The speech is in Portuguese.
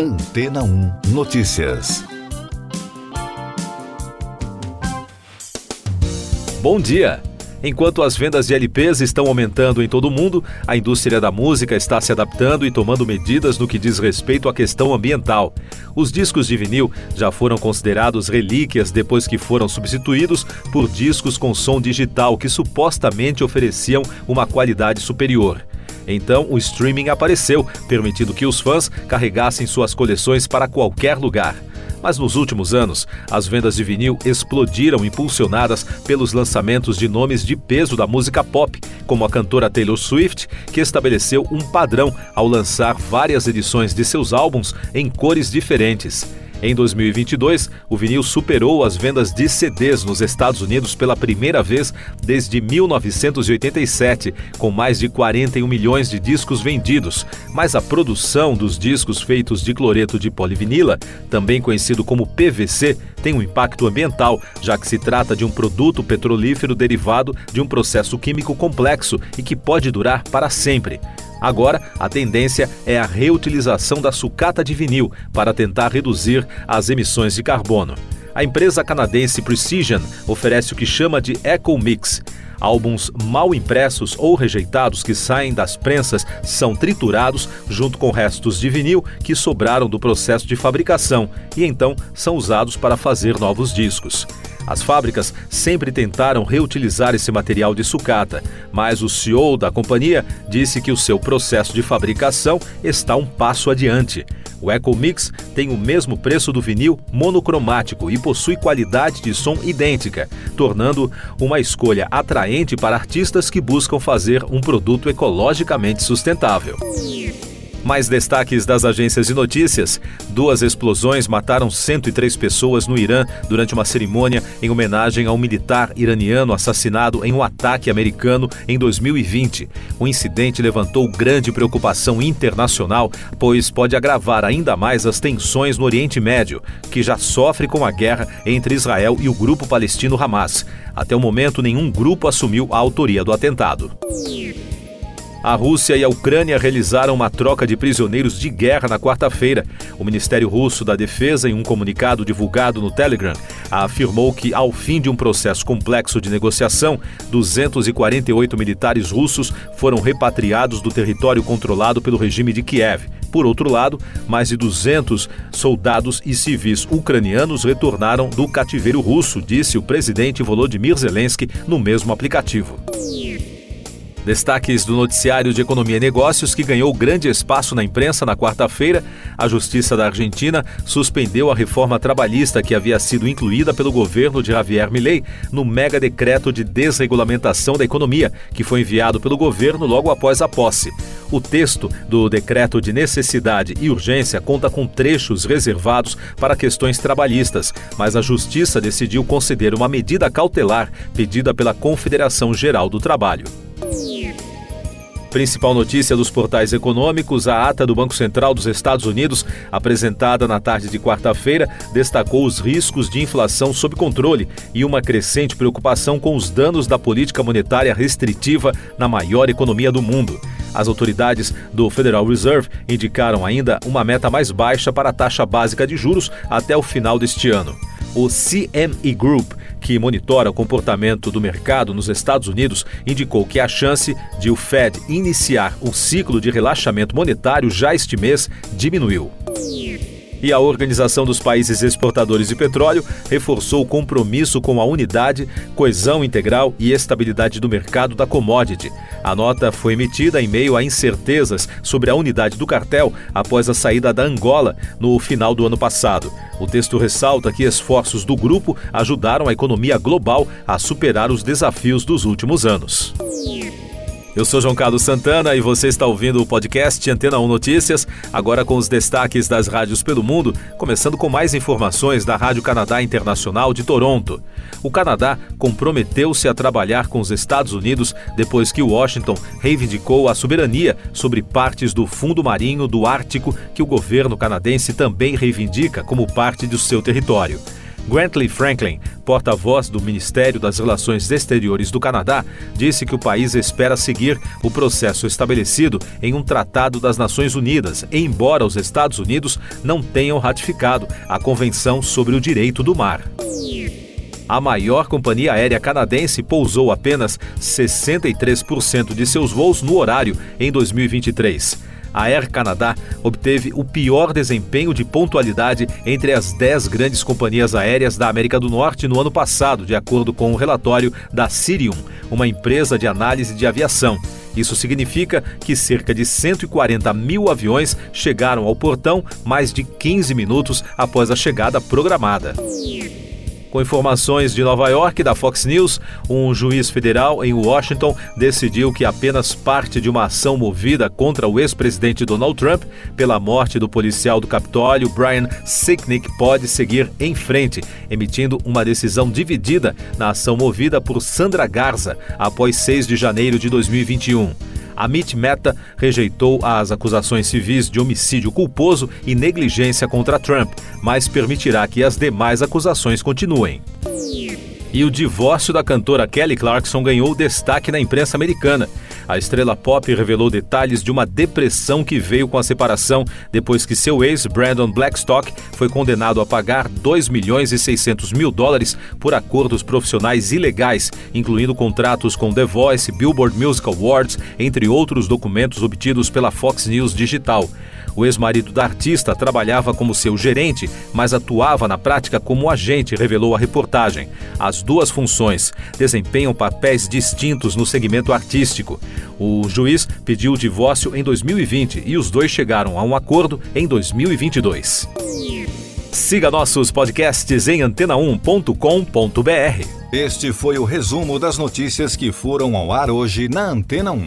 Antena 1 Notícias. Bom dia! Enquanto as vendas de LPs estão aumentando em todo o mundo, a indústria da música está se adaptando e tomando medidas no que diz respeito à questão ambiental. Os discos de vinil já foram considerados relíquias depois que foram substituídos por discos com som digital que supostamente ofereciam uma qualidade superior. Então, o streaming apareceu, permitindo que os fãs carregassem suas coleções para qualquer lugar. Mas nos últimos anos, as vendas de vinil explodiram impulsionadas pelos lançamentos de nomes de peso da música pop, como a cantora Taylor Swift, que estabeleceu um padrão ao lançar várias edições de seus álbuns em cores diferentes. Em 2022, o vinil superou as vendas de CDs nos Estados Unidos pela primeira vez desde 1987, com mais de 41 milhões de discos vendidos. Mas a produção dos discos feitos de cloreto de polivinila, também conhecido como PVC, tem um impacto ambiental, já que se trata de um produto petrolífero derivado de um processo químico complexo e que pode durar para sempre. Agora, a tendência é a reutilização da sucata de vinil para tentar reduzir as emissões de carbono. A empresa canadense Precision oferece o que chama de Eco Mix. Álbuns mal impressos ou rejeitados que saem das prensas são triturados junto com restos de vinil que sobraram do processo de fabricação e então são usados para fazer novos discos. As fábricas sempre tentaram reutilizar esse material de sucata, mas o CEO da companhia disse que o seu processo de fabricação está um passo adiante. O EcoMix tem o mesmo preço do vinil monocromático e possui qualidade de som idêntica, tornando uma escolha atraente para artistas que buscam fazer um produto ecologicamente sustentável. Mais destaques das agências de notícias: duas explosões mataram 103 pessoas no Irã durante uma cerimônia em homenagem a um militar iraniano assassinado em um ataque americano em 2020. O incidente levantou grande preocupação internacional, pois pode agravar ainda mais as tensões no Oriente Médio, que já sofre com a guerra entre Israel e o grupo palestino Hamas. Até o momento, nenhum grupo assumiu a autoria do atentado. A Rússia e a Ucrânia realizaram uma troca de prisioneiros de guerra na quarta-feira. O Ministério Russo da Defesa, em um comunicado divulgado no Telegram, afirmou que, ao fim de um processo complexo de negociação, 248 militares russos foram repatriados do território controlado pelo regime de Kiev. Por outro lado, mais de 200 soldados e civis ucranianos retornaram do cativeiro russo, disse o presidente Volodymyr Zelensky no mesmo aplicativo. Destaques do noticiário de Economia e Negócios, que ganhou grande espaço na imprensa na quarta-feira. A Justiça da Argentina suspendeu a reforma trabalhista que havia sido incluída pelo governo de Javier Milei no mega decreto de desregulamentação da economia, que foi enviado pelo governo logo após a posse. O texto do decreto de necessidade e urgência conta com trechos reservados para questões trabalhistas, mas a Justiça decidiu conceder uma medida cautelar pedida pela Confederação Geral do Trabalho. Principal notícia dos portais econômicos: a ata do Banco Central dos Estados Unidos, apresentada na tarde de quarta-feira, destacou os riscos de inflação sob controle e uma crescente preocupação com os danos da política monetária restritiva na maior economia do mundo. As autoridades do Federal Reserve indicaram ainda uma meta mais baixa para a taxa básica de juros até o final deste ano. O CME Group que monitora o comportamento do mercado nos Estados Unidos, indicou que a chance de o Fed iniciar um ciclo de relaxamento monetário já este mês diminuiu. E a Organização dos Países Exportadores de Petróleo reforçou o compromisso com a unidade, coesão integral e estabilidade do mercado da commodity. A nota foi emitida em meio a incertezas sobre a unidade do cartel após a saída da Angola no final do ano passado. O texto ressalta que esforços do grupo ajudaram a economia global a superar os desafios dos últimos anos. Eu sou João Carlos Santana e você está ouvindo o podcast Antena 1 Notícias, agora com os destaques das rádios pelo mundo, começando com mais informações da Rádio Canadá Internacional de Toronto. O Canadá comprometeu-se a trabalhar com os Estados Unidos depois que Washington reivindicou a soberania sobre partes do fundo marinho do Ártico que o governo canadense também reivindica como parte do seu território. Grantley Franklin, porta-voz do Ministério das Relações Exteriores do Canadá, disse que o país espera seguir o processo estabelecido em um Tratado das Nações Unidas, embora os Estados Unidos não tenham ratificado a Convenção sobre o Direito do Mar. A maior companhia aérea canadense pousou apenas 63% de seus voos no horário em 2023 a Air Canada obteve o pior desempenho de pontualidade entre as 10 grandes companhias aéreas da América do Norte no ano passado, de acordo com o um relatório da Sirium, uma empresa de análise de aviação. Isso significa que cerca de 140 mil aviões chegaram ao portão mais de 15 minutos após a chegada programada. Com informações de Nova York da Fox News, um juiz federal em Washington decidiu que apenas parte de uma ação movida contra o ex-presidente Donald Trump pela morte do policial do Capitólio, Brian Sicknick, pode seguir em frente, emitindo uma decisão dividida na ação movida por Sandra Garza após 6 de janeiro de 2021. Amit Mehta rejeitou as acusações civis de homicídio culposo e negligência contra Trump, mas permitirá que as demais acusações continuem. E o divórcio da cantora Kelly Clarkson ganhou destaque na imprensa americana. A estrela pop revelou detalhes de uma depressão que veio com a separação depois que seu ex, Brandon Blackstock, foi condenado a pagar 2 milhões e 600 mil dólares por acordos profissionais ilegais, incluindo contratos com The Voice, Billboard Music Awards, entre outros documentos obtidos pela Fox News Digital. O ex-marido da artista trabalhava como seu gerente, mas atuava na prática como agente, revelou a reportagem. As duas funções desempenham papéis distintos no segmento artístico. O juiz pediu o divórcio em 2020 e os dois chegaram a um acordo em 2022. Siga nossos podcasts em antena1.com.br. Este foi o resumo das notícias que foram ao ar hoje na Antena 1.